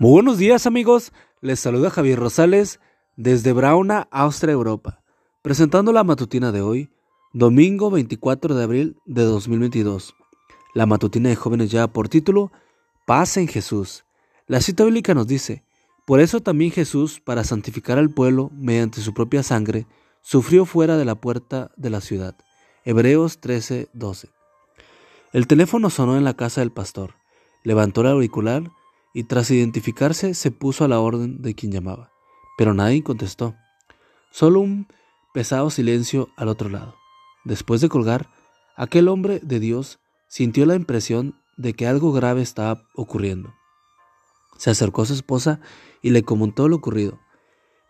Muy buenos días amigos, les saluda Javier Rosales desde Brauna, Austria, Europa, presentando la matutina de hoy, domingo 24 de abril de 2022. La matutina de jóvenes ya por título, Paz en Jesús. La cita bíblica nos dice, por eso también Jesús, para santificar al pueblo mediante su propia sangre, sufrió fuera de la puerta de la ciudad. Hebreos 13, 12. El teléfono sonó en la casa del pastor. Levantó el auricular y tras identificarse se puso a la orden de quien llamaba, pero nadie contestó. Solo un pesado silencio al otro lado. Después de colgar, aquel hombre de Dios sintió la impresión de que algo grave estaba ocurriendo. Se acercó a su esposa y le comentó lo ocurrido.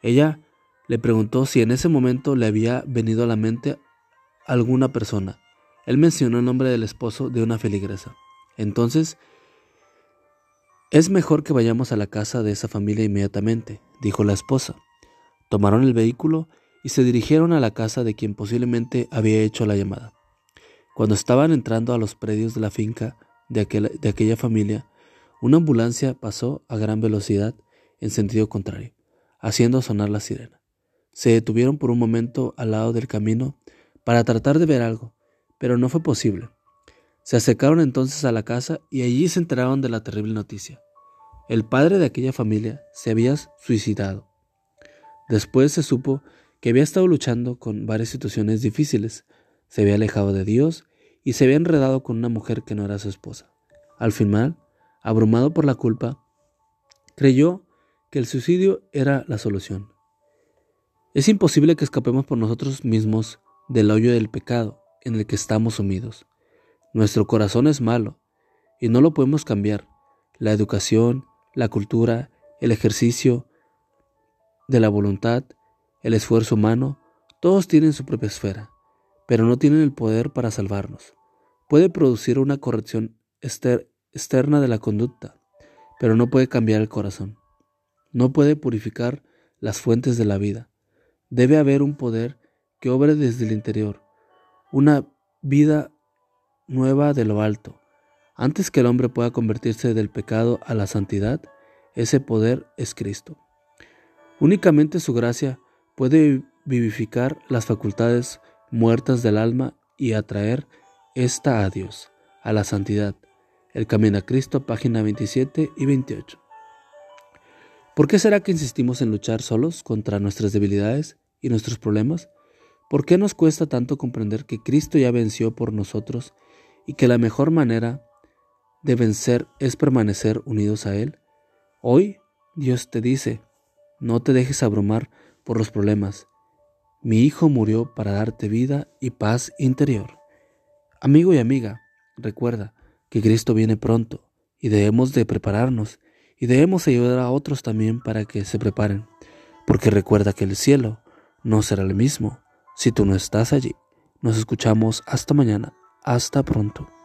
Ella le preguntó si en ese momento le había venido a la mente alguna persona. Él mencionó el nombre del esposo de una feligresa. Entonces es mejor que vayamos a la casa de esa familia inmediatamente, dijo la esposa. Tomaron el vehículo y se dirigieron a la casa de quien posiblemente había hecho la llamada. Cuando estaban entrando a los predios de la finca de, aquella familia, una ambulancia pasó a gran velocidad en sentido contrario, haciendo sonar la sirena. Se detuvieron por un momento al lado del camino para tratar de ver algo, pero no fue posible. Se acercaron entonces a la casa y allí se enteraron de la terrible noticia. El padre de aquella familia se había suicidado. Después se supo que había estado luchando con varias situaciones difíciles, se había alejado de Dios y se había enredado con una mujer que no era su esposa. Al final, abrumado por la culpa, creyó que el suicidio era la solución. Es imposible que escapemos por nosotros mismos del hoyo del pecado en el que estamos sumidos. Nuestro corazón es malo y no lo podemos cambiar. La educación, la cultura, el ejercicio de la voluntad, el esfuerzo humano, todos tienen su propia esfera, pero no tienen el poder para salvarnos. Puede producir una corrección externa de la conducta, pero no puede cambiar el corazón. No puede purificar las fuentes de la vida. Debe haber un poder que obre desde el interior, una vida nueva de lo alto. Antes que el hombre pueda convertirse del pecado a la santidad, ese poder es Cristo. Únicamente su gracia puede vivificar las facultades muertas del alma y atraer esta a Dios, a la santidad. El Camino a Cristo, página 27 y 28. ¿Por qué será que insistimos en luchar solos contra nuestras debilidades y nuestros problemas? ¿Por qué nos cuesta tanto comprender que Cristo ya venció por nosotros y que la mejor manera de vencer es permanecer unidos a Él. Hoy Dios te dice, no te dejes abrumar por los problemas. Mi Hijo murió para darte vida y paz interior. Amigo y amiga, recuerda que Cristo viene pronto y debemos de prepararnos y debemos ayudar a otros también para que se preparen, porque recuerda que el cielo no será el mismo si tú no estás allí. Nos escuchamos hasta mañana. Hasta pronto.